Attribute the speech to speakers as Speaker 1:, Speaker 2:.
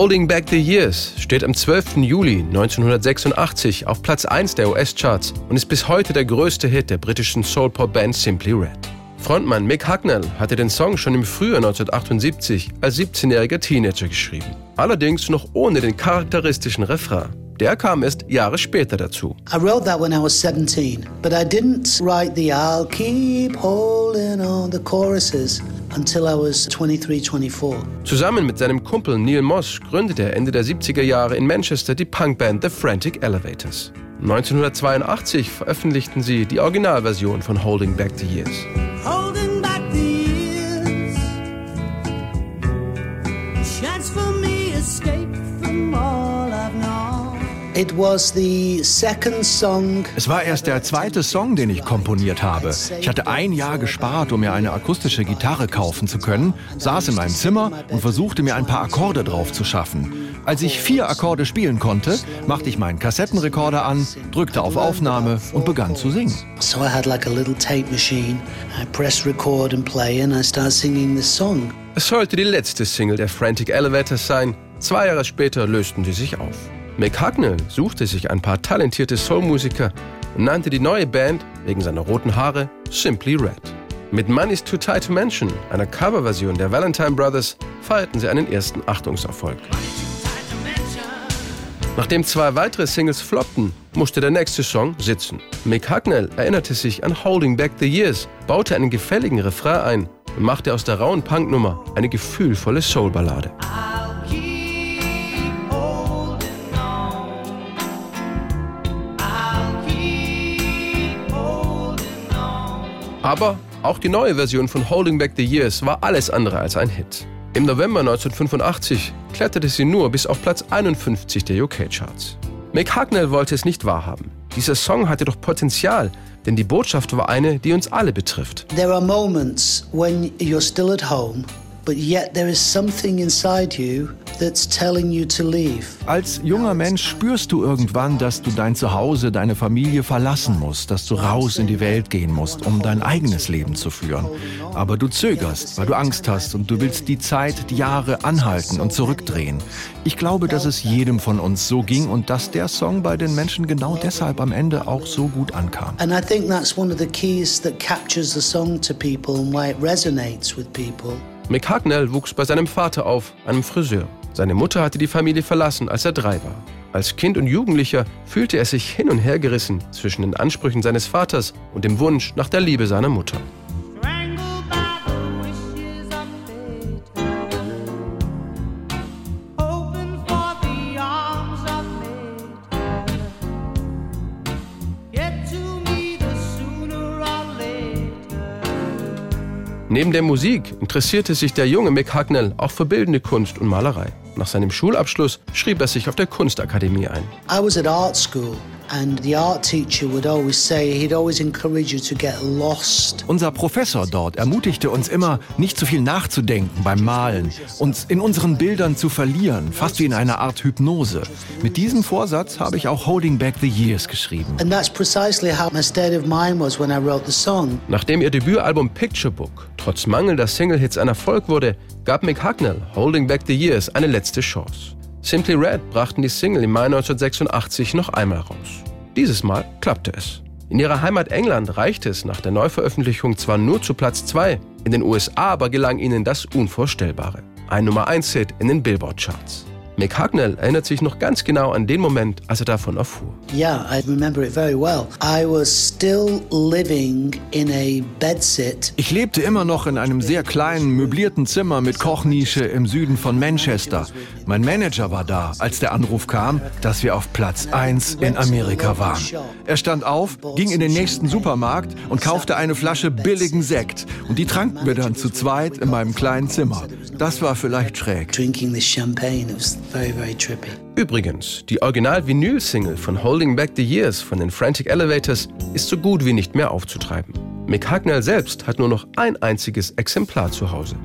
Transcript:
Speaker 1: Holding Back the Years steht am 12. Juli 1986 auf Platz 1 der US-Charts und ist bis heute der größte Hit der britischen Soul-Pop-Band Simply Red. Frontmann Mick Hucknall hatte den Song schon im Frühjahr 1978 als 17-jähriger Teenager geschrieben. Allerdings noch ohne den charakteristischen Refrain. Der kam erst Jahre später dazu.
Speaker 2: I wrote that when I was 17, but I didn't write the I'll keep holding on the choruses until I was 23, 24.
Speaker 1: Zusammen mit seinem Kumpel Neil Moss gründete er Ende der 70er Jahre in Manchester die Punkband The Frantic Elevators. 1982 veröffentlichten sie die Originalversion von Holding Back the Years.
Speaker 3: Es war erst der zweite Song, den ich komponiert habe. Ich hatte ein Jahr gespart, um mir eine akustische Gitarre kaufen zu können, saß in meinem Zimmer und versuchte mir ein paar Akkorde drauf zu schaffen. Als ich vier Akkorde spielen konnte, machte ich meinen Kassettenrekorder an, drückte auf Aufnahme und begann zu singen.
Speaker 2: So I had like a little tape machine. I pressed record and play and I started singing this song.
Speaker 1: Es sollte die letzte Single der Frantic Elevators sein. Zwei Jahre später lösten sie sich auf. Mick Hucknall suchte sich ein paar talentierte Soulmusiker und nannte die neue Band wegen seiner roten Haare Simply Red. Mit Money's Too Tight to Mention, einer Coverversion der Valentine Brothers, feierten sie einen ersten Achtungserfolg. Nachdem zwei weitere Singles floppten, musste der nächste Song sitzen. Mick Hucknall erinnerte sich an Holding Back the Years, baute einen gefälligen Refrain ein und machte aus der rauen Punknummer eine gefühlvolle Soulballade. Aber auch die neue Version von Holding Back the Years war alles andere als ein Hit. Im November 1985 kletterte sie nur bis auf Platz 51 der UK-Charts. Mick Hucknall wollte es nicht wahrhaben. Dieser Song hatte doch Potenzial, denn die Botschaft war eine, die uns alle betrifft.
Speaker 2: There are moments when you're still at home, but yet there is something inside you that's telling you to leave.
Speaker 3: Als junger Mensch spürst du irgendwann, dass du dein Zuhause, deine Familie verlassen musst, dass du raus in die Welt gehen musst, um dein eigenes Leben zu führen. Aber du zögerst, weil du Angst hast und du willst die Zeit, die Jahre anhalten und zurückdrehen. Ich glaube, dass es jedem von uns so ging und dass der Song bei den Menschen genau deshalb am Ende auch so gut ankam.
Speaker 2: And I think that's one of the keys that captures the song to people and why it resonates with people.
Speaker 1: Mick Hucknall wuchs bei seinem Vater auf, einem Friseur. Seine Mutter hatte die Familie verlassen, als er drei war. Als Kind und Jugendlicher fühlte er sich hin und her gerissen zwischen den Ansprüchen seines Vaters und dem Wunsch nach der Liebe seiner Mutter. Neben der Musik interessierte sich der junge Mick Hucknall auch für bildende Kunst und Malerei. Nach seinem Schulabschluss schrieb er sich auf der Kunstakademie ein.
Speaker 2: I was at art school, and the art teacher would always say he'd always encourage you to get lost.
Speaker 3: Unser Professor dort ermutigte uns immer, nicht zu viel nachzudenken beim Malen, uns in unseren Bildern zu verlieren, fast wie in einer Art Hypnose. Mit diesem Vorsatz habe ich auch Holding Back the Years geschrieben.
Speaker 2: And that's precisely how my state of mind was when I wrote the song.
Speaker 1: Nachdem ihr Debütalbum Picture Book trotz mangelnder Single-Hits ein Erfolg wurde, gab Mick Hucknall Holding Back the Years eine letzte Chance. Simply Red brachten die Single im Mai 1986 noch einmal raus. Dieses Mal klappte es. In ihrer Heimat England reichte es nach der Neuveröffentlichung zwar nur zu Platz 2, in den USA aber gelang ihnen das Unvorstellbare. Ein Nummer 1 Hit in den Billboard-Charts. Mick Hucknall erinnert sich noch ganz genau an den Moment, als er davon erfuhr.
Speaker 2: Yeah, I remember it very well. I was still living in a bedsit
Speaker 3: Ich lebte immer noch in einem sehr kleinen, möblierten Zimmer mit Kochnische im Süden von Manchester. Mein Manager war da, als der Anruf kam, dass wir auf Platz 1 in Amerika waren. Er stand auf, ging in den nächsten Supermarkt und kaufte eine Flasche billigen Sekt. Und die tranken wir dann zu zweit in meinem kleinen Zimmer. Das war vielleicht schräg.
Speaker 2: drinking this champagne. It was very, very trippy.
Speaker 1: Übrigens, die Original-Vinyl-Single von Holding Back the Years von den Frantic Elevators ist so gut wie nicht mehr aufzutreiben. Mick Hucknall selbst hat nur noch ein einziges Exemplar zu Hause.